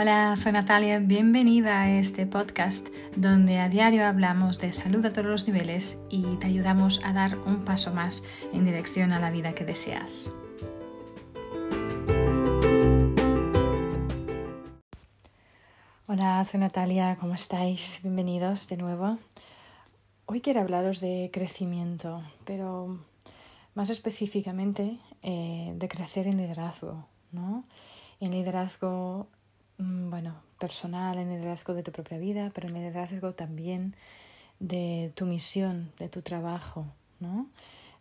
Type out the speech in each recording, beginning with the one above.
Hola, soy Natalia, bienvenida a este podcast donde a diario hablamos de salud a todos los niveles y te ayudamos a dar un paso más en dirección a la vida que deseas. Hola, soy Natalia, ¿cómo estáis? Bienvenidos de nuevo. Hoy quiero hablaros de crecimiento, pero más específicamente eh, de crecer en liderazgo, ¿no? En liderazgo bueno, personal, en el liderazgo de tu propia vida, pero en el liderazgo también de tu misión, de tu trabajo, ¿no?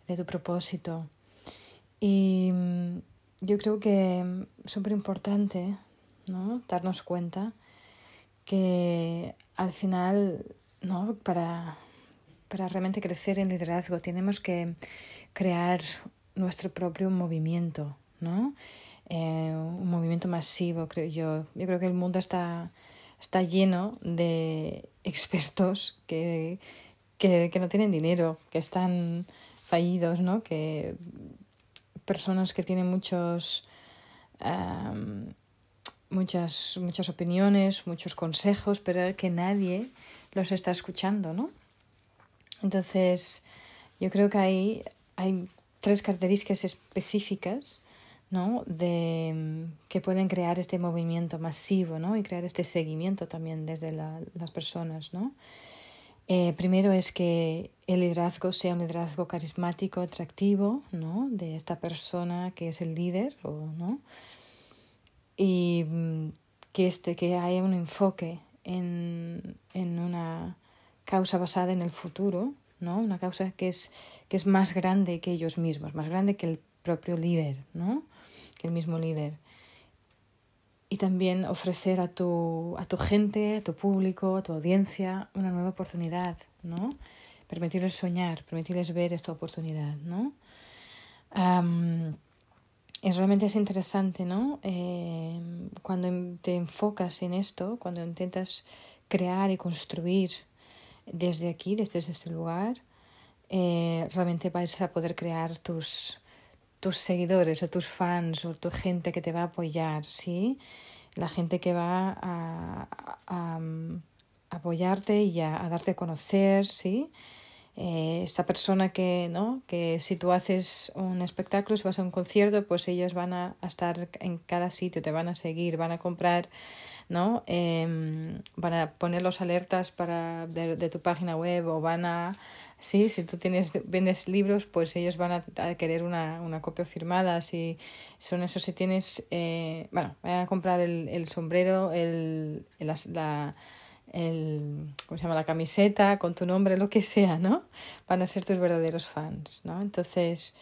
de tu propósito. Y mm, yo creo que es súper importante ¿no? darnos cuenta que al final, ¿no? para, para realmente crecer en liderazgo, tenemos que crear nuestro propio movimiento, ¿no? Eh, un movimiento masivo, creo yo. Yo creo que el mundo está, está lleno de expertos que, que, que no tienen dinero, que están fallidos, ¿no? Que personas que tienen muchos muchas, muchas opiniones, muchos consejos, pero que nadie los está escuchando, ¿no? Entonces, yo creo que hay, hay tres características específicas ¿no? de mm, que pueden crear este movimiento masivo ¿no? y crear este seguimiento también desde la, las personas. ¿no? Eh, primero es que el liderazgo sea un liderazgo carismático, atractivo, ¿no? de esta persona que es el líder, o, ¿no? y mm, que, este, que haya un enfoque en, en una causa basada en el futuro, ¿no? una causa que es, que es más grande que ellos mismos, más grande que el propio líder, ¿no? Que el mismo líder. Y también ofrecer a tu, a tu gente, a tu público, a tu audiencia una nueva oportunidad, ¿no? Permitirles soñar, permitirles ver esta oportunidad, ¿no? y realmente es interesante, ¿no? Eh, cuando te enfocas en esto, cuando intentas crear y construir desde aquí, desde este lugar, eh, realmente vais a poder crear tus, tus seguidores o tus fans o tu gente que te va a apoyar, ¿sí? La gente que va a, a, apoyarte y a, darte a conocer, ¿sí? Eh, esta persona que, ¿no? que si tú haces un espectáculo, si vas a un concierto, pues ellos van a, estar en cada sitio, te van a seguir, van a comprar, ¿no? Em, van a poner los alertas para, de tu página web o van a Sí, si tú tienes, vendes libros, pues ellos van a, querer una, una, copia firmada. Si son eso, si tienes, eh, bueno, van a comprar el, el sombrero, el, el, la, el, ¿cómo se llama? La camiseta con tu nombre, lo que sea, ¿no? Van a ser tus verdaderos fans, ¿no? Entonces,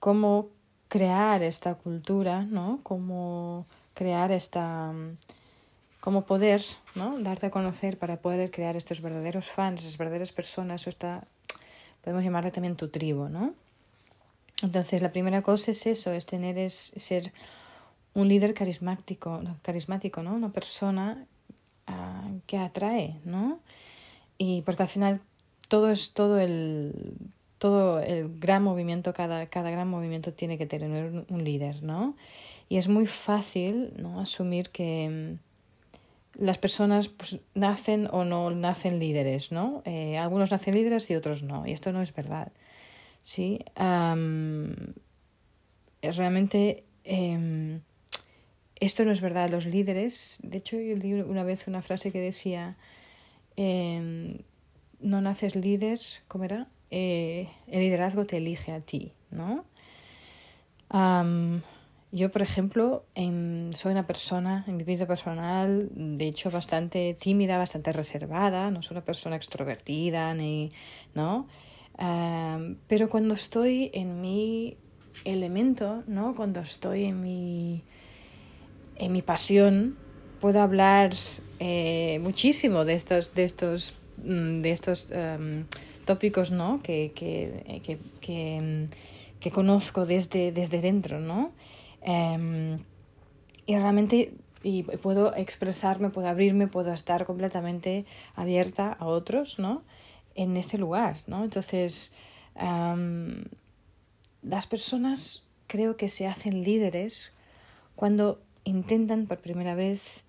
¿cómo crear esta cultura, ¿no? Cómo crear esta cómo poder ¿no? darte a conocer para poder crear estos verdaderos fans, esas verdaderas personas, está podemos llamarle también tu tribu, ¿no? Entonces, la primera cosa es eso, es tener, es ser un líder carismático, carismático, ¿no? Una persona ah, que atrae, ¿no? Y porque al final todo es todo el todo el gran movimiento, cada, cada gran movimiento tiene que tener un líder, ¿no? Y es muy fácil ¿no? asumir que, las personas pues, nacen o no nacen líderes, ¿no? Eh, algunos nacen líderes y otros no, y esto no es verdad. ¿sí? realmente em, esto no es verdad. Los líderes, de hecho, yo leí una vez una frase que decía, em, no naces líder, ¿cómo era? Eh, el liderazgo te elige a ti, ¿no? Yo, por ejemplo, soy una persona en mi vida personal, de hecho, bastante tímida, bastante reservada, no soy una persona extrovertida, ni, ¿no? pero cuando estoy en mi elemento, ¿no? Cuando estoy en mi, en mi pasión, puedo hablar eh, muchísimo de estos, de estos, mm, de estos tópicos, ¿no? Que, que, que, que, que conozco desde, desde dentro, ¿no? Em, y realmente y puedo expresarme, puedo abrirme, puedo estar completamente abierta a otros, ¿no? En este lugar, ¿no? Entonces, em, las personas creo que se hacen líderes cuando intentan por primera vez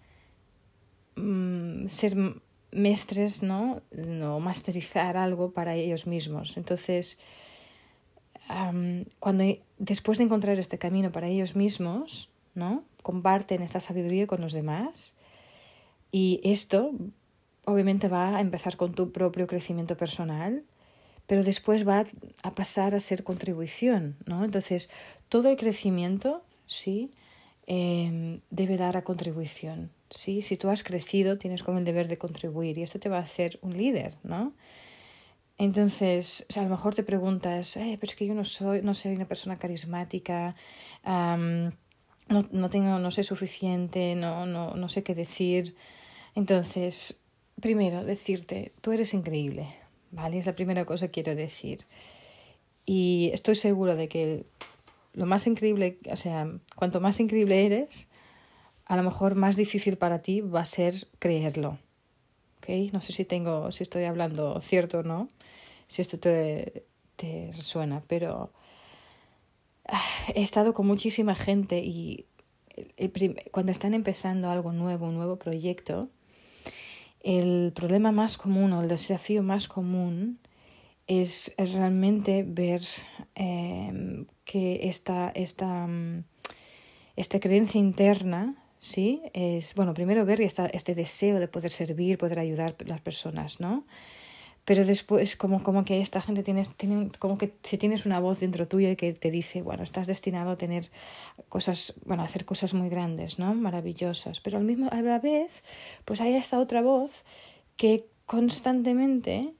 mm, ser mestres, ¿no? ¿no? masterizar algo para ellos mismos. Entonces, cuando después de encontrar este camino para ellos mismos, ¿no? comparten esta sabiduría con los demás y esto obviamente va a empezar con tu propio crecimiento personal, pero después va a pasar a ser contribución, ¿no? Entonces, todo el crecimiento, sí, em, debe dar a contribución. ¿sí? Si tú has crecido, tienes como el deber de contribuir y esto te va a hacer un líder, ¿no? Entonces, a lo mejor te preguntas, eh, pero es que yo no soy, no soy una persona carismática, no, no, tengo, no sé suficiente, no, no, no sé qué decir. Entonces, primero, decirte, tú eres increíble, ¿vale? Es la primera cosa que quiero decir. Y estoy seguro de que lo más increíble, o sea, cuanto más increíble eres, a lo mejor más difícil para ti va a ser creerlo. ¿Okay? No sé si tengo, si estoy hablando cierto o no, si esto te, te resuena, pero ah, he estado con muchísima gente y cuando están empezando algo nuevo, un nuevo proyecto, el problema más común o el desafío más común es realmente ver eh, que esta, esta, mm, esta creencia interna ¿sí? Es, bueno, primero ver esta, este deseo de poder servir, poder ayudar a las personas, ¿no? Pero después, como, como que esta gente tiene, como que si tienes una voz dentro tuyo y que te dice, bueno, estás destinado a tener cosas, bueno, a hacer cosas muy grandes, ¿no? Maravillosas. Pero al mismo, a la vez, pues hay esta otra voz que constantemente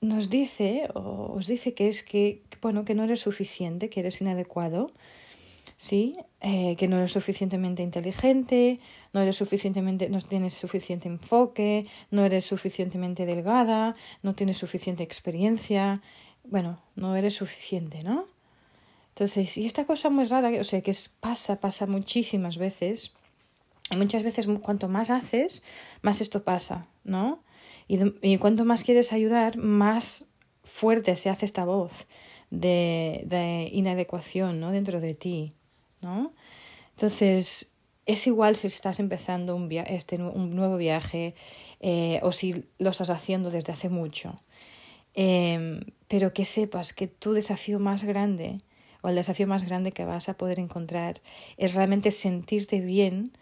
nos dice o os dice que es que, bueno, que no eres suficiente, que eres inadecuado, ¿sí? Eh, que no eres suficientemente inteligente, no eres suficientemente, no tienes suficiente enfoque, no eres suficientemente delgada, no tienes suficiente experiencia, bueno, no eres suficiente, ¿no? Entonces, y esta cosa muy rara, o sea, que es, pasa, pasa muchísimas veces, y muchas veces cuanto más haces, más esto pasa, ¿no? Y, y cuanto más quieres ayudar, más fuerte se hace esta voz de, de inadecuación, ¿no? Dentro de ti. ¿No? Entonces, es igual si estás empezando un, este, un nuevo viaje eh, o si lo estás haciendo desde hace mucho. Em, pero que sepas que tu desafío más grande o el desafío más grande que vas a poder encontrar es realmente sentirte bien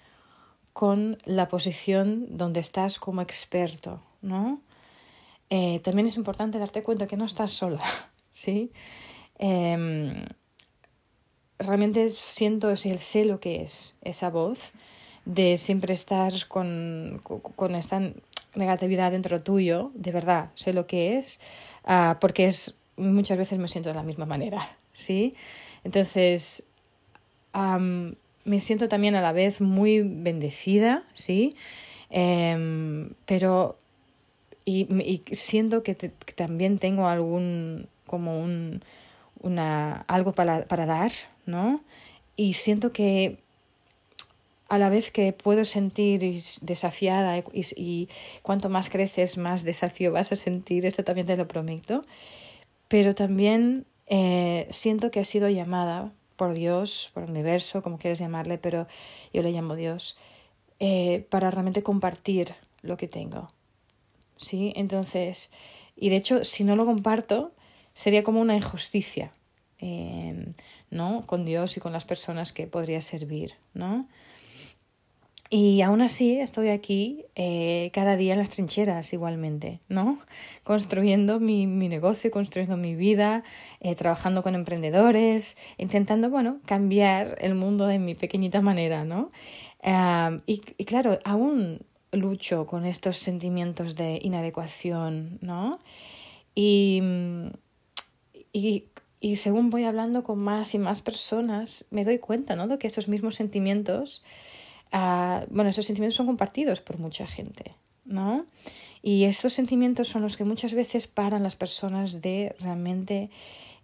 con la posición donde estás como experto, ¿no? Eh, también es importante darte cuenta que no estás sola, ¿sí? Em, realmente siento, sé lo que es esa voz de siempre estar con, con esta negatividad dentro tuyo, de verdad, sé lo que es, uh, porque es muchas veces me siento de la misma manera, ¿sí? Entonces, um, me siento también a la vez muy bendecida, ¿sí? Um, pero, y, y siento que, te, que, también tengo algún, como un, una, algo para, para dar, ¿no? Y siento que a la vez que puedo sentir desafiada y, y, cuanto más creces, más desafío vas a sentir, esto también te lo prometo, pero también eh, siento que he sido llamada por Dios, por el universo, como quieres llamarle, pero yo le llamo Dios, eh, para realmente compartir lo que tengo. ¿Sí? Entonces, y de hecho, si no lo comparto, sería como una injusticia, eh, ¿no? Con Dios y con las personas que podría servir, ¿no? Y aún así estoy aquí eh, cada día en las trincheras igualmente, ¿no? Construyendo mi, mi negocio, construyendo mi vida, eh, trabajando con emprendedores, intentando, bueno, cambiar el mundo de mi pequeñita manera, ¿no? y, y, claro, aún lucho con estos sentimientos de inadecuación, ¿no? Y, y, y según voy hablando con más y más personas, me doy cuenta ¿no? de que estos mismos sentimientos, uh, bueno, sentimientos son compartidos por mucha gente, ¿no? Y estos sentimientos son los que muchas veces paran las personas de realmente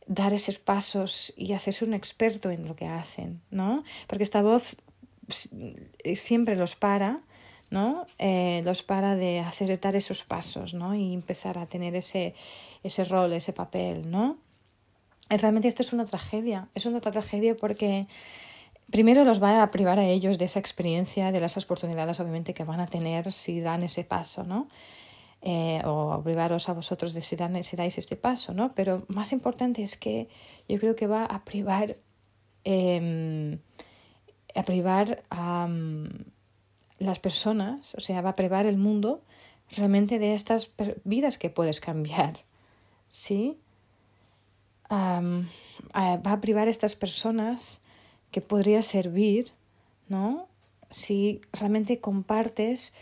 dar esos pasos y hacerse un experto en lo que hacen, ¿no? Porque esta voz siempre los para, ¿no? Eh, los para de hacer dar esos pasos, ¿no? Y empezar a tener ese, ese rol, ese papel, ¿no? Realmente esto es una tragedia, es una tragedia porque primero los va a privar a ellos de esa experiencia, de las oportunidades obviamente que van a tener si dan ese paso, ¿no? Eh, o privaros a vosotros de si, dan, si dais este paso, ¿no? Pero más importante es que yo creo que va a privar, eh, a privar a las personas, o sea, va a privar el mundo realmente de estas vidas que puedes cambiar, ¿sí? Va a privar a estas personas que podría servir, ¿no? Si realmente compartes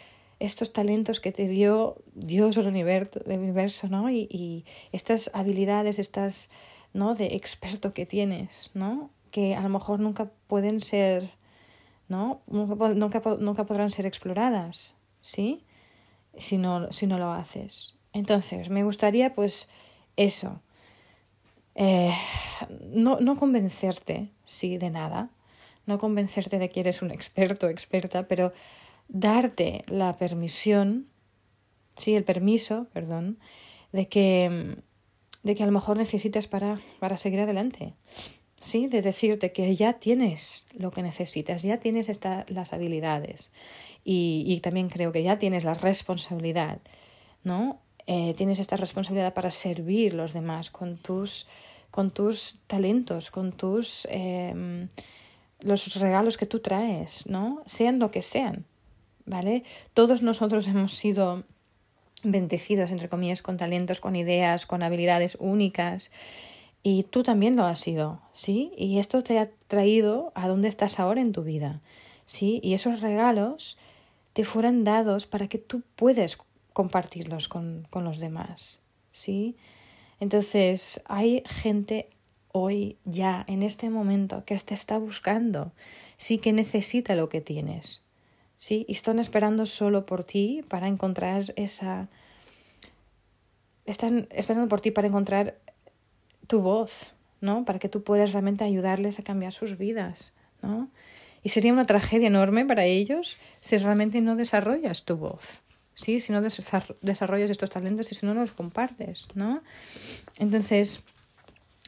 estos talentos que te dio Dios o el universo, ¿no? Y, estas habilidades, estas, ¿no? De experto que tienes, ¿no? Que a lo mejor nunca pueden ser, ¿no? Nunca, nunca, nunca podrán ser exploradas, ¿sí? Si no, si no lo haces. Entonces, me gustaría, pues, eso. Eh, no, no convencerte, sí, de nada. No convencerte de que eres un experto experta, pero darte la permisión, sí, el permiso, perdón, de que, de que a lo mejor necesitas para, para seguir adelante. ¿sí? De decirte que ya tienes lo que necesitas, ya tienes esta, las habilidades y, y, también creo que ya tienes la responsabilidad, ¿no? Eh, tienes esta responsabilidad para servir a los demás con tus, con tus talentos, con tus eh, los regalos que tú traes, ¿no? Sean lo que sean. ¿vale? Todos nosotros hemos sido bendecidos, entre comillas, con talentos, con ideas, con habilidades únicas. Y tú también lo has sido, ¿sí? Y esto te ha traído a donde estás ahora en tu vida, ¿sí? Y esos regalos te fueron dados para que tú puedas compartirlos con, con los demás, ¿sí? Entonces, hay gente hoy, ya, en este momento, que te está buscando, sí que necesita lo que tienes, ¿sí? Y están esperando solo por ti para encontrar esa... Están esperando por ti para encontrar tu voz, ¿no? Para que tú puedas realmente ayudarles a cambiar sus vidas, ¿no? Y sería una tragedia enorme para ellos si realmente no desarrollas tu voz, ¿sí? Si no desarrollas estos talentos y si no los compartes, ¿no? Entonces,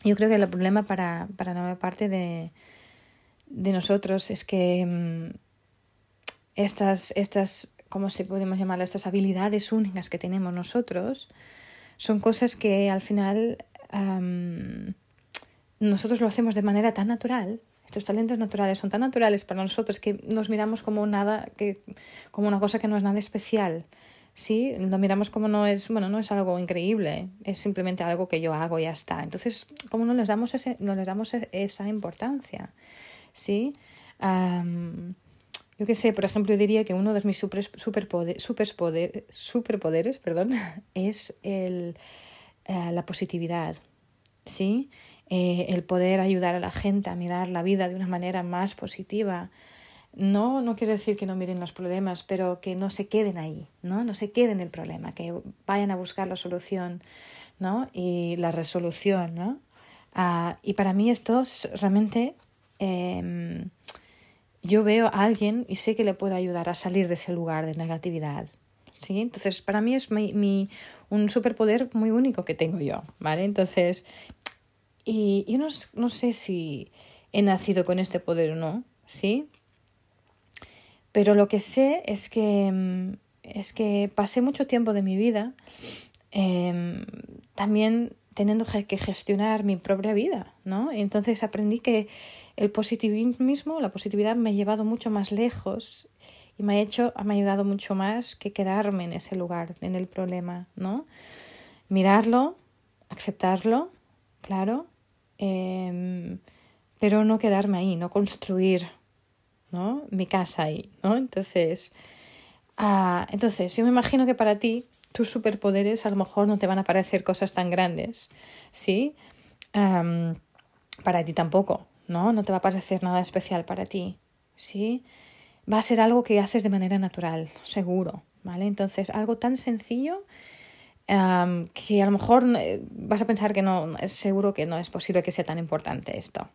yo creo que el problema para, para la parte de, de nosotros es que mm, estas, estas, ¿cómo se podemos llamar? Estas habilidades únicas que tenemos nosotros son cosas que al final nosotros lo hacemos de manera tan natural. Estos talentos naturales son tan naturales para nosotros que nos miramos como nada, que, como una cosa que no es nada especial. Sí, lo miramos como no es, bueno, no es algo increíble, es simplemente algo que yo hago y ya está. Entonces, como no les damos ese, no les damos e, esa importancia, sí. Yo qué sé, por ejemplo, yo diría que uno de mis super, superpoderes perdón, es el, eh, la positividad, ¿sí? Eh, el poder ayudar a la gente a mirar la vida de una manera más positiva. No, no quiero decir que no miren los problemas, pero que no se queden ahí, ¿no? No se queden en el problema, que vayan a buscar la solución, ¿no? Y la resolución, ¿no? Ah, y para mí esto es realmente em, yo veo a alguien y sé que le puedo ayudar a salir de ese lugar de negatividad. ¿sí? Entonces, para mí es mi, un superpoder muy único que tengo yo, ¿vale? Entonces, y yo no, no sé si he nacido con este poder o no, ¿sí? Pero lo que sé es que, mm, es que pasé mucho tiempo de mi vida eh, también teniendo que gestionar mi propia vida, ¿no? Y entonces aprendí que el positivismo, la positividad me ha llevado mucho más lejos y me ha hecho, me ha ayudado mucho más que quedarme en ese lugar, en el problema, ¿no? Mirarlo, aceptarlo, claro, em, pero no quedarme ahí, no construir, ¿no? Mi casa ahí, ¿no? Entonces, ah, entonces, yo me imagino que para ti tus superpoderes a lo mejor no te van a parecer cosas tan grandes, ¿sí? para ti tampoco, ¿no? No te va a parecer nada especial para ti, ¿sí? Va a ser algo que haces de manera natural, seguro, ¿vale? Entonces, algo tan sencillo que a lo mejor eh, vas a pensar que no, es seguro que no es posible que sea tan importante esto,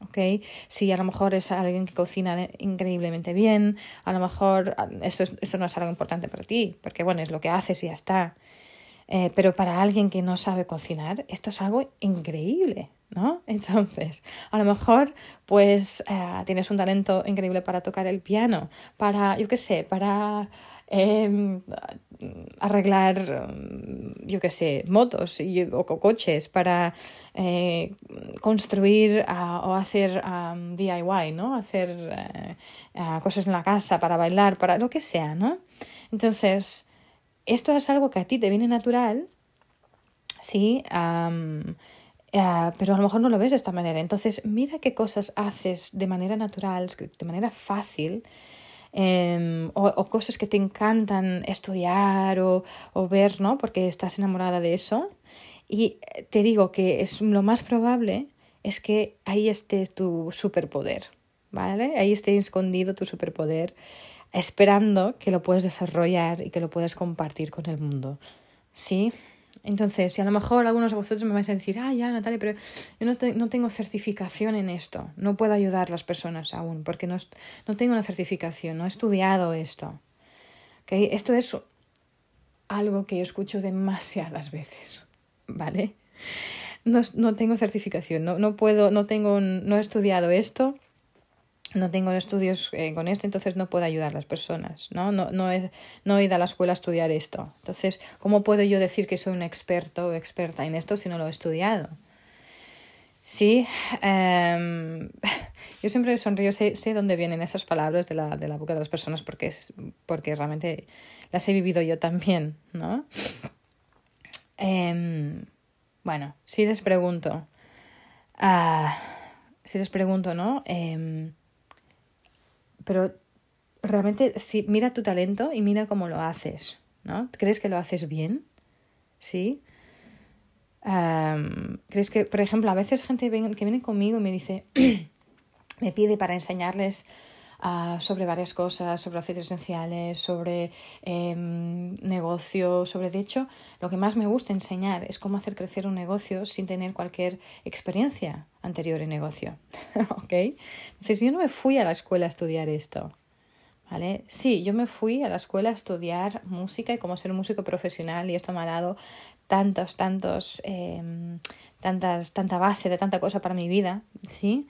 ¿ok? Si a lo mejor es alguien que cocina increíblemente bien, a lo mejor ah, esto, esto no es algo importante para ti, porque bueno, es lo que haces y ya está. Eh, pero para alguien que no sabe cocinar, esto es algo increíble, ¿no? Entonces, a lo mejor, pues eh, tienes un talento increíble para tocar el piano, para, yo qué sé, para em, arreglar, yo qué sé, motos o coches, para eh, construir o hacer DIY, ¿no? Hacer eh, cosas en la casa, para bailar, para lo que sea, ¿no? Entonces, esto es algo que a ti te viene natural, ¿sí? Eh, pero a lo mejor no lo ves de esta manera. Entonces, mira qué cosas haces de manera natural, de manera fácil, em, o, cosas que te encantan estudiar o, o, ver, ¿no? Porque estás enamorada de eso. Y te digo que es lo más probable es que ahí esté tu superpoder, ¿vale? Ahí esté escondido tu superpoder, esperando que lo puedes desarrollar y que lo puedas compartir con el mundo. ¿Sí? Entonces, si a lo mejor algunos de vosotros me vais a decir, ah, ya, Natalia, pero yo no, no tengo certificación en esto, no puedo ayudar a las personas aún, porque no, no tengo una certificación, no he estudiado esto. ¿Okay? Esto es algo que yo escucho demasiadas veces, ¿vale? No, no tengo certificación, no, no puedo, no tengo, no he estudiado esto, no tengo estudios eh, con esto, entonces no puedo ayudar a las personas, ¿no? No, no, he, no he ido a la escuela a estudiar esto. Entonces, ¿cómo puedo yo decir que soy un experto o experta en esto si no lo he estudiado? Sí, em, yo siempre sonrío, sé, sé dónde vienen esas palabras de la, de la boca de las personas porque, es, porque realmente las he vivido yo también, ¿no? Em, bueno, si les pregunto, ah, si les pregunto, ¿no? Em, pero realmente si mira tu talento y mira cómo lo haces, ¿no? ¿Crees que lo haces bien? ¿Sí? ¿Crees que, por ejemplo, a veces gente que viene conmigo y me dice, me pide para enseñarles uh, sobre varias cosas, sobre aceites esenciales, sobre eh, negocio, sobre, de hecho, lo que más me gusta enseñar es cómo hacer crecer un negocio sin tener cualquier experiencia anterior en negocio. ¿Ok? Entonces yo no me fui a la escuela a estudiar esto. ¿Vale? Sí, yo me fui a la escuela a estudiar música y cómo ser músico profesional y esto me ha dado tantos, tantos, eh, tantas, tanta base de tanta cosa para mi vida, ¿sí?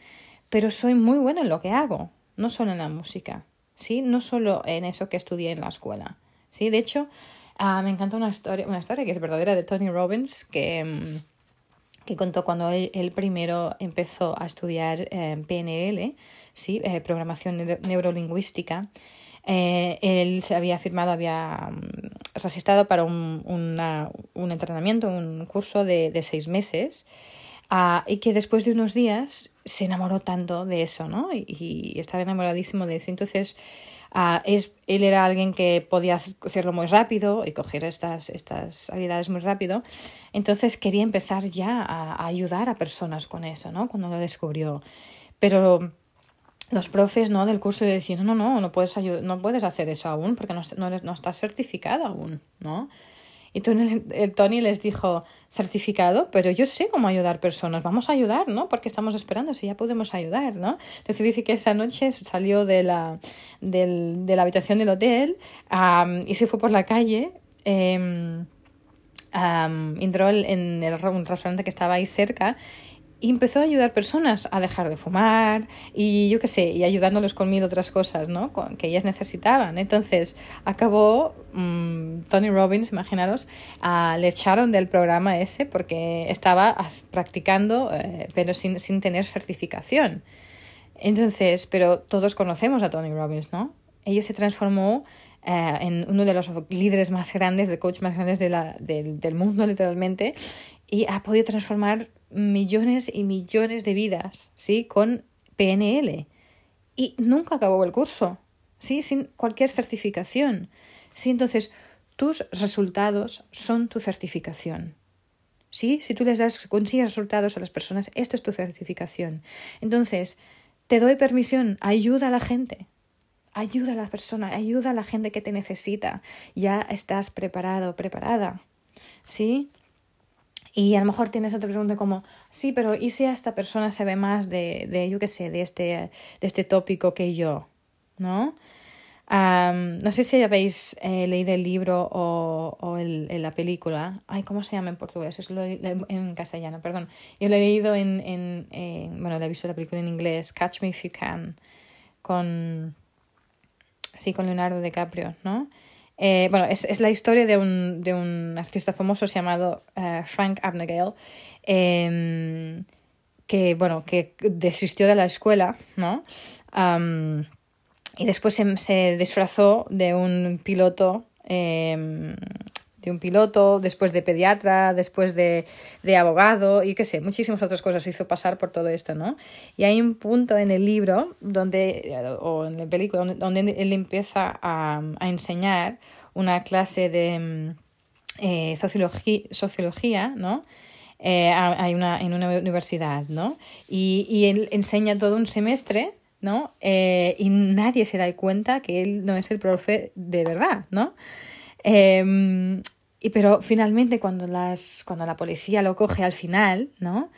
Pero soy muy buena en lo que hago, no solo en la música, ¿sí? No solo en eso que estudié en la escuela, ¿sí? De hecho, uh, me encanta una historia, una historia que es verdadera de Tony Robbins que... Um, que contó cuando él, primero empezó a estudiar PNL, ¿sí? Eh, programación neurolingüística. Eh, él se había firmado, había mm, registrado para un, un entrenamiento, un curso de, de seis meses. Ah, y que después de unos días se enamoró tanto de eso, ¿no? Y, estaba enamoradísimo de eso. Entonces, ah, es, él era alguien que podía hacerlo muy rápido y coger estas, estas habilidades muy rápido. Entonces quería empezar ya a, ayudar a personas con eso, ¿no? Cuando lo descubrió. Pero los profes ¿no? del curso le decían, no, no, no puedes, no puedes hacer eso aún porque no, no, no estás certificado aún, ¿no? Y Tony, el Tony les dijo, certificado, pero yo sé cómo ayudar personas, vamos a ayudar, ¿no? Porque estamos esperando si ya podemos ayudar, ¿no? Entonces dice que esa noche salió de la, del, de la habitación del hotel y se fue por la calle. Eh, entró en el, un restaurante que estaba ahí cerca y empezó a ayudar personas a dejar de fumar y yo qué sé, y ayudándolos con mil otras cosas, ¿no? que ellas necesitaban. Entonces acabó mm, Tony Robbins, imaginaros, le echaron del programa ese porque estaba practicando, eh, pero sin, sin tener certificación. Entonces, pero todos conocemos a Tony Robbins, ¿no? Ella se transformó eh, en uno de los líderes más grandes, de coach más grandes de del mundo, literalmente, y ha podido transformar millones y millones de vidas, ¿sí? Con PNL. Y nunca acabó el curso, ¿sí? Sin cualquier certificación. ¿Sí? Entonces, tus resultados son tu certificación. ¿Sí? Si tú les das, consigues resultados a las personas, esto es tu certificación. Entonces, te doy permisión, ayuda a la gente. Ayuda a la persona, ayuda a la gente que te necesita. Ya estás preparado, preparada. ¿Sí? Y a lo mejor tienes otra pregunta como, sí, pero ¿y si esta persona se ve más de, de yo qué sé, de este, de este tópico que yo? ¿No? no sé si habéis eh, leído el libro o, o el, la película. Ay, ¿cómo se llama en portugués? Es lo, en castellano, perdón. Yo lo he leído en, en, Bueno, le he visto la película en inglés, Catch Me If You Can, con. Sí, con Leonardo DiCaprio, ¿no? Eh, bueno, es, es, la historia de un, de un artista famoso llamado eh, Frank Abnegail, em, que, bueno, que desistió de la escuela, ¿no? y después se, se, disfrazó de un piloto, em, de un piloto, después de pediatra, después de, de abogado y qué sé, muchísimas otras cosas hizo pasar por todo esto, ¿no? Y hay un punto en el libro donde, o en la película, donde, él empieza a, a enseñar una clase de em, eh, sociología, sociología, ¿no? Eh, hay una, en una universidad, ¿no? Y, y él enseña todo un semestre ¿no? Eh, y nadie se da cuenta que él no es el profe de verdad, ¿no? Em, y pero finalmente cuando, las, cuando la policía lo coge al final, ¿no?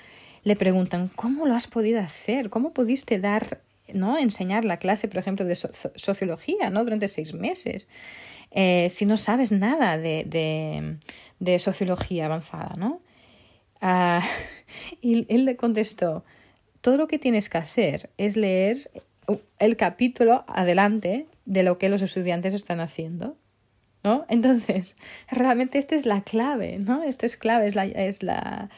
Le preguntan, ¿cómo lo has podido hacer? ¿Cómo pudiste dar, ¿no? Enseñar la clase, por ejemplo, de sociología, ¿no? Durante seis meses. Eh, si no sabes nada de, de, de sociología avanzada, ¿no? Ah, y él le contestó, todo lo que tienes que hacer es leer el capítulo adelante de lo que los estudiantes están haciendo. ¿No? Entonces, realmente esta es la clave, ¿no? Esto es clave, es la, es la,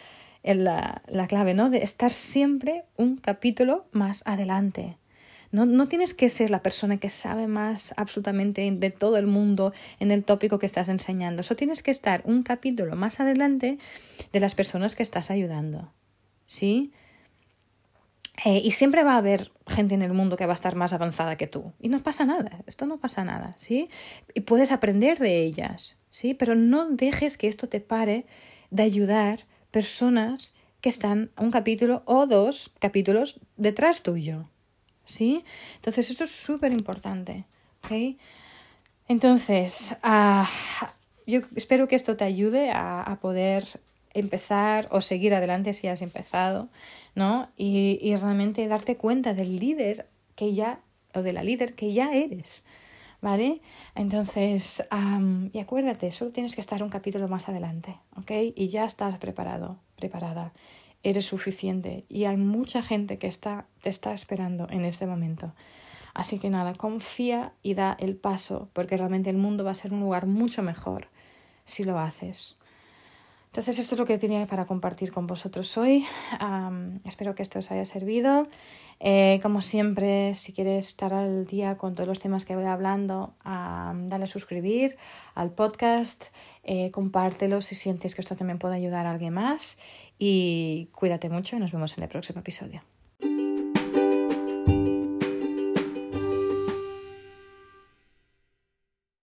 la, la clave, ¿no? De estar siempre un capítulo más adelante. No, no, tienes que ser la persona que sabe más absolutamente de todo el mundo en el tópico que estás enseñando. Eso tienes que estar un capítulo más adelante de las personas que estás ayudando. ¿Sí? Eh, y siempre va a haber gente en el mundo que va a estar más avanzada que tú. Y no pasa nada, esto no pasa nada, ¿sí? Y puedes aprender de ellas, ¿sí? Pero no dejes que esto te pare de ayudar personas que están un capítulo o dos capítulos detrás tuyo, ¿sí? Entonces, esto es súper importante, ¿ok? Entonces, uh, yo espero que esto te ayude a, a poder empezar o seguir adelante si has empezado, ¿no? Y, y realmente darte cuenta del líder que ya, o de la líder que ya eres, ¿vale? Entonces, y acuérdate, solo tienes que estar un capítulo más adelante, ¿ok? Y ya estás preparado, preparada, eres suficiente y hay mucha gente que está, te está esperando en este momento. Así que nada, confía y da el paso, porque realmente el mundo va a ser un lugar mucho mejor si lo haces. Entonces esto es lo que tenía para compartir con vosotros hoy. espero que esto os haya servido. Eh, como siempre, si quieres estar al día con todos los temas que voy hablando, dale a suscribir al podcast, eh, compártelo si sientes que esto también puede ayudar a alguien más y cuídate mucho y nos vemos en el próximo episodio.